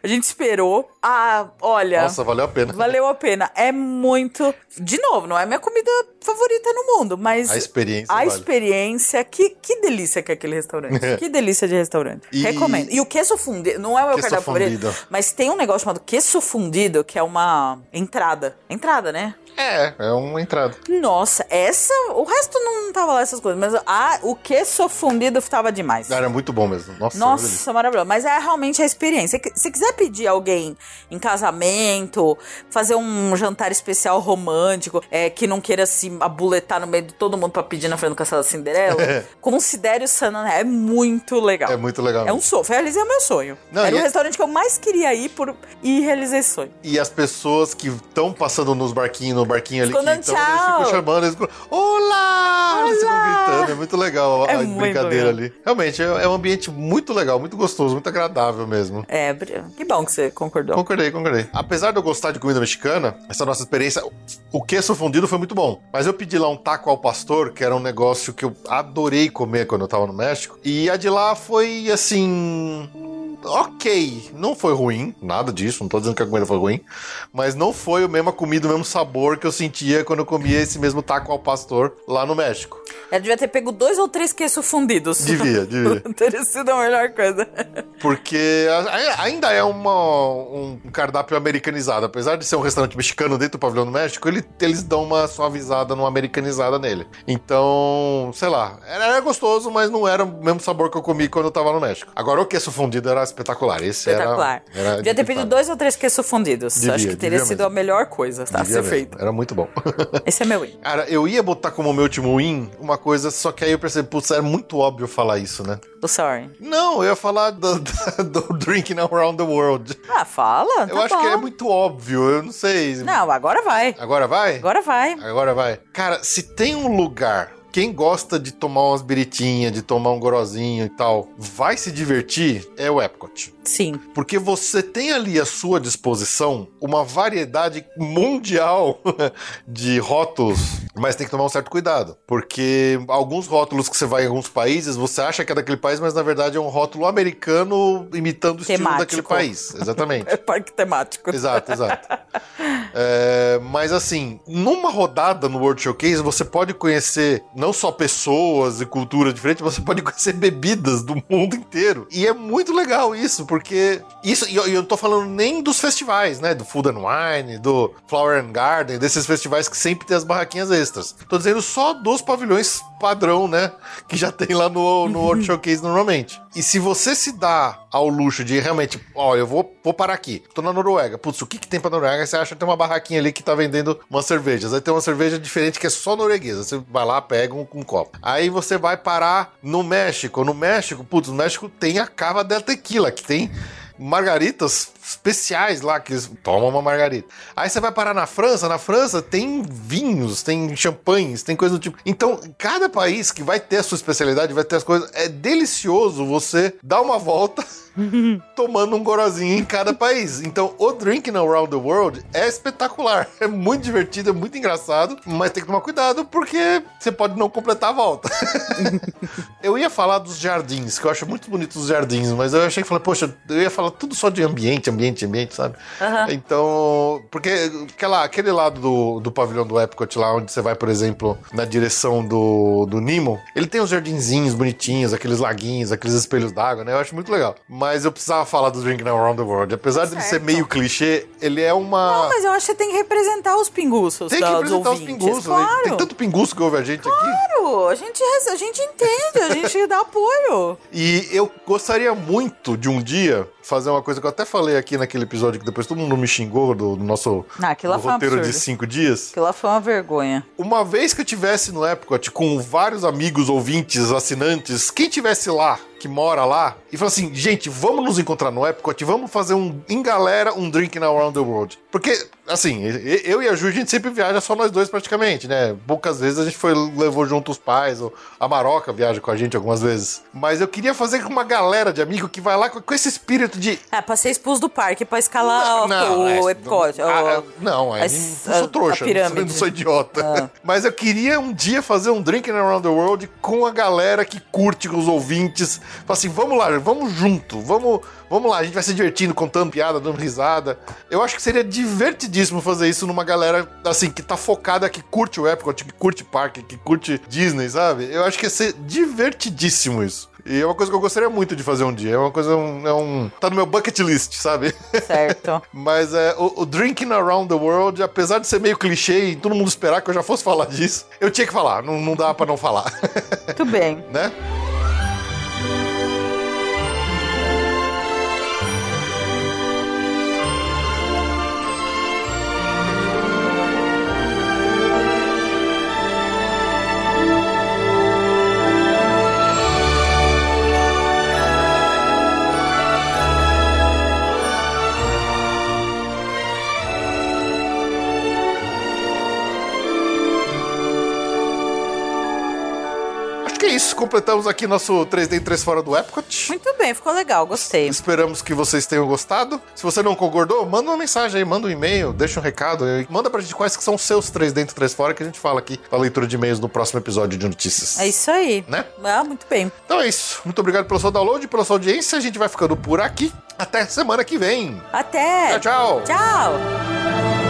A gente esperou. Ah, olha. Nossa, valeu a pena. Valeu a pena. É muito. De novo, não é minha comida favorita no mundo, mas. A experiência A vale. experiência. Que, que delícia que é aquele restaurante. que delícia de restaurante. E- Recomendo. E o queso fundido. Não é o meu Queso cardápio favorito, fundido. mas tem um negócio chamado queso fundido, que é uma entrada. Entrada, né? É, é uma entrada. Nossa, essa. O resto não tava lá essas coisas, mas a, o queso fundido tava demais. Era muito bom mesmo. Nossa, delícia. Nossa, maravilhoso. Mas é realmente a experiência. Se quiser pedir alguém em casamento, fazer um jantar especial romântico, é, que não queira se abuletar no meio de todo mundo pra pedir na frente do Castelo da Cinderela, considere o Sana. É muito legal. É muito legal. É um sonho. Realizei o meu sonho. Não, Era o é- restaurante que eu mais queria ir por... e realizei esse sonho. E as pessoas que estão passando nos barquinhos, no barquinho ali, então, eles tchau. ficam chamando, eles ficam, Olá! Eles ficam Olá! gritando, é muito legal a É a muito brincadeira legal. ali. Realmente, é, é um ambiente muito legal, muito gostoso, muito agradável mesmo. É, que bom que você concordou. Concordei, concordei. Apesar de eu gostar de comida mexicana, essa nossa experiência, o queso fundido foi muito bom. Mas eu pedi lá um taco ao pastor, que era um negócio que eu adorei comer quando eu tava no México. E a de lá foi assim. Ok. Não foi ruim, nada disso, não tô dizendo que a comida foi ruim, mas não foi a mesma comida, o mesmo sabor que eu sentia quando eu comia esse mesmo taco ao pastor lá no México. Ela devia ter pego dois ou três queijos fundidos. Devia, devia. Teria sido a melhor coisa. Porque a- ainda é uma, um cardápio americanizado. Apesar de ser um restaurante mexicano dentro do pavilhão do México, ele- eles dão uma suavizada, numa americanizada nele. Então, sei lá, era, gostoso, mas não era o mesmo sabor que eu comi quando eu tava no México. Agora o queijo fundido era espetacular. Esse Espetacular. era. era devia ter pedido dois ou três queijos fundidos. Devia, Acho que teria sido mesmo. a melhor coisa a Devia ser feito. Era muito bom. Esse é meu win. Cara, eu ia botar como meu último win uma coisa, só que aí eu percebi, putz, era muito óbvio falar isso, né? O sorry. Não, eu ia falar do, do, do Drinking Around the World. Ah, fala. Eu tá acho que bom. é muito óbvio, eu não sei. Não, agora vai. Agora vai? Agora vai. Agora vai. Cara, se tem um lugar, quem gosta de tomar umas biritinhas, de tomar um gorozinho e tal, vai se divertir, é o Epcot. Sim. Porque você tem ali à sua disposição uma variedade mundial de rótulos, mas tem que tomar um certo cuidado. Porque alguns rótulos que você vai em alguns países, você acha que é daquele país, mas na verdade é um rótulo americano imitando o estilo Temático. daquele país. Exatamente. É parque temático. Exato, exato. É, mas assim, numa rodada no World Showcase, você pode conhecer não só pessoas e cultura diferente, você pode conhecer bebidas do mundo inteiro. E é muito legal isso, porque isso, e eu, eu não tô falando nem dos festivais, né? Do Food and Wine, do Flower and Garden, desses festivais que sempre tem as barraquinhas extras. Tô dizendo só dos pavilhões padrão, né? Que já tem lá no, no World Showcase normalmente. E se você se dá ao luxo de realmente, ó, eu vou, vou parar aqui, tô na Noruega, putz, o que que tem pra Noruega? Você acha que tem uma barraquinha ali que tá vendendo umas cervejas. Aí tem uma cerveja diferente que é só norueguesa. Você vai lá, pega um, um copo. Aí você vai parar no México. No México, putz, no México tem a cava da tequila, que tem margaritas especiais lá que eles tomam uma margarita. Aí você vai parar na França, na França tem vinhos, tem champanhes, tem coisa do tipo. Então, cada país que vai ter a sua especialidade, vai ter as coisas, é delicioso você dar uma volta tomando um gorozinho em cada país. Então, o Drinking Around the World é espetacular, é muito divertido, é muito engraçado, mas tem que tomar cuidado porque você pode não completar a volta. eu ia falar dos jardins, que eu acho muito bonitos os jardins, mas eu achei que falei, poxa, eu ia falar tudo só de ambiente, ambiente, ambiente, sabe? Então, porque aquela, aquele lado do, do pavilhão do Epcot lá, onde você vai, por exemplo, na direção do, do Nemo, ele tem os jardinzinhos bonitinhos, aqueles laguinhos, aqueles espelhos d'água, né? Eu acho muito legal. Mas eu precisava falar do Drinking Around the World. Apesar de ele ser Certo. meio clichê, ele é uma. Não, mas eu acho que você tem que representar os pinguços Tem que representar os pinguços. né? Claro. Tem tanto pinguço que ouve a gente aqui. A gente, a gente entende, a gente dá apoio. E eu gostaria muito de um dia fazer uma coisa que eu até falei aqui naquele episódio que depois todo mundo me xingou do, do nosso lá do um roteiro de cinco dias. Aquilo lá foi uma vergonha. Uma vez que eu tivesse no Epcot com vários amigos, ouvintes, assinantes, quem tivesse lá, que mora lá, e falou assim: gente, vamos nos encontrar no Epcot, vamos fazer um, em galera, um Drinking Around the World. Porque, assim, eu e a Ju, a gente sempre viaja só nós dois praticamente, né? Poucas vezes a gente foi, levou junto os pais, ou a Maroca viaja com a gente algumas vezes. Mas eu queria fazer com uma galera de amigo que vai lá com, com esse espírito de. É, pra ser expulso do parque, pra escalar Não, o é- Epcot. O- não, aí as- não sou a- trouxa, a não sou, não idiota. Ah. Mas eu queria um dia fazer um Drinking Around the World com a galera que curte, com os ouvintes. Falar assim, vamos lá, vamos junto, vamos, vamos lá, a gente vai se divertindo, contando piada, dando risada. Eu acho que seria divertidíssimo fazer isso numa galera, assim, que tá focada, que curte o Epcot, que curte parque, que curte Disney, sabe? Eu acho que ia ser divertidíssimo isso. E é uma coisa que eu gostaria muito de fazer um dia. É uma coisa, um, é um tá no meu bucket list, sabe? Certo. Mas é, o, o Drinking Around the World, apesar de ser meio clichê e todo mundo esperar que eu já fosse falar disso, eu tinha que falar, não, não dá pra não falar, Muito bem. né? Completamos aqui nosso 3D em 3 fora do Epcot. Muito bem, ficou legal, gostei. Esperamos que vocês tenham gostado. Se você não concordou, manda uma mensagem aí, manda um e-mail, deixa um recado. aí. Manda pra gente quais que são os seus 3 dentro e 3 fora que a gente fala aqui na leitura de e-mails no próximo episódio de notícias. É isso aí. Né? Ah, muito bem. Então é isso. Muito obrigado pelo seu download, pela sua audiência. A gente vai ficando por aqui. Até semana que vem. Até. Tchau, tchau. Tchau.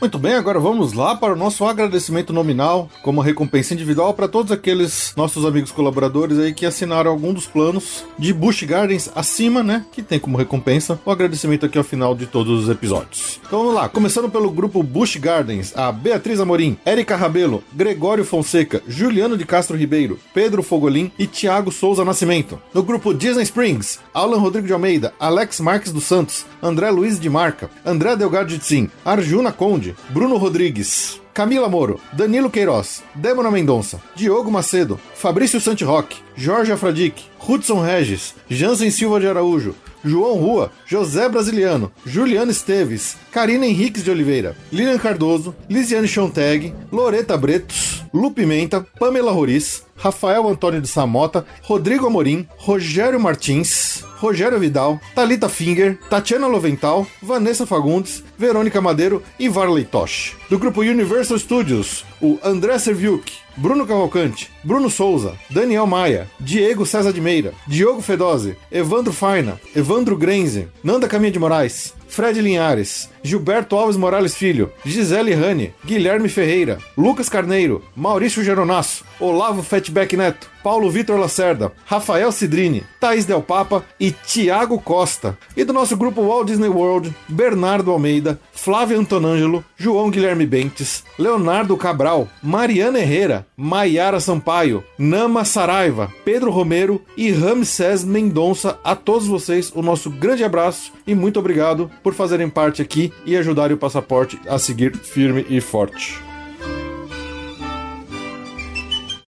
Muito bem, agora vamos lá para o nosso agradecimento nominal, como recompensa individual para todos aqueles nossos amigos colaboradores aí que assinaram algum dos planos de Bush Gardens acima, né? Que tem como recompensa o agradecimento aqui ao final de todos os episódios. Então vamos lá, começando pelo grupo Bush Gardens, a Beatriz Amorim, Érica Rabelo, Gregório Fonseca, Juliano de Castro Ribeiro, Pedro Fogolin e Thiago Souza Nascimento. No grupo Disney Springs, Alan Rodrigo de Almeida, Alex Marques dos Santos, André Luiz de Marca, André Delgado de Tzin, Arjuna Conde, Bruno Rodrigues, Camila Moro, Danilo Queiroz, Débora Mendonça, Diogo Macedo, Fabrício Santiroque, Jorge Afradic, Hudson Regis, Jansen Silva de Araújo, João Rua, José Brasiliano, Juliano Esteves, Karina Henriques de Oliveira, Lilian Cardoso, Lisiane Chonteg, Loreta Bretos, Lu Pimenta, Pamela Roriz, Rafael Antônio de Samota, Rodrigo Amorim, Rogério Martins, Rogério Vidal, Talita Finger, Tatiana Lovental, Vanessa Fagundes, Verônica Madeiro e Varley Tosh. Do grupo Universal Studios, o André Serviuk, Bruno Cavalcante, Bruno Souza, Daniel Maia, Diego César de Meira, Diogo Fedose, Evandro Faina, Evandro Grenze, Nanda Caminha de Moraes, Fred Linhares, Gilberto Alves Morales Filho, Gisele Rani, Guilherme Ferreira, Lucas Carneiro, Maurício Geronasso, Olavo Fatback Neto, Paulo Vitor Lacerda, Rafael Cidrini, Thaís Del Papa e Tiago Costa. E do nosso grupo Walt Disney World, Bernardo Almeida, Flávio Antonângelo, João Guilherme Bentes, Leonardo Cabral, Mariana Herrera, Maiara Sampaio, Nama Saraiva, Pedro Romero e Ramsés Mendonça. A todos vocês, o nosso grande abraço e muito obrigado por fazerem parte aqui e ajudarem o passaporte a seguir firme e forte.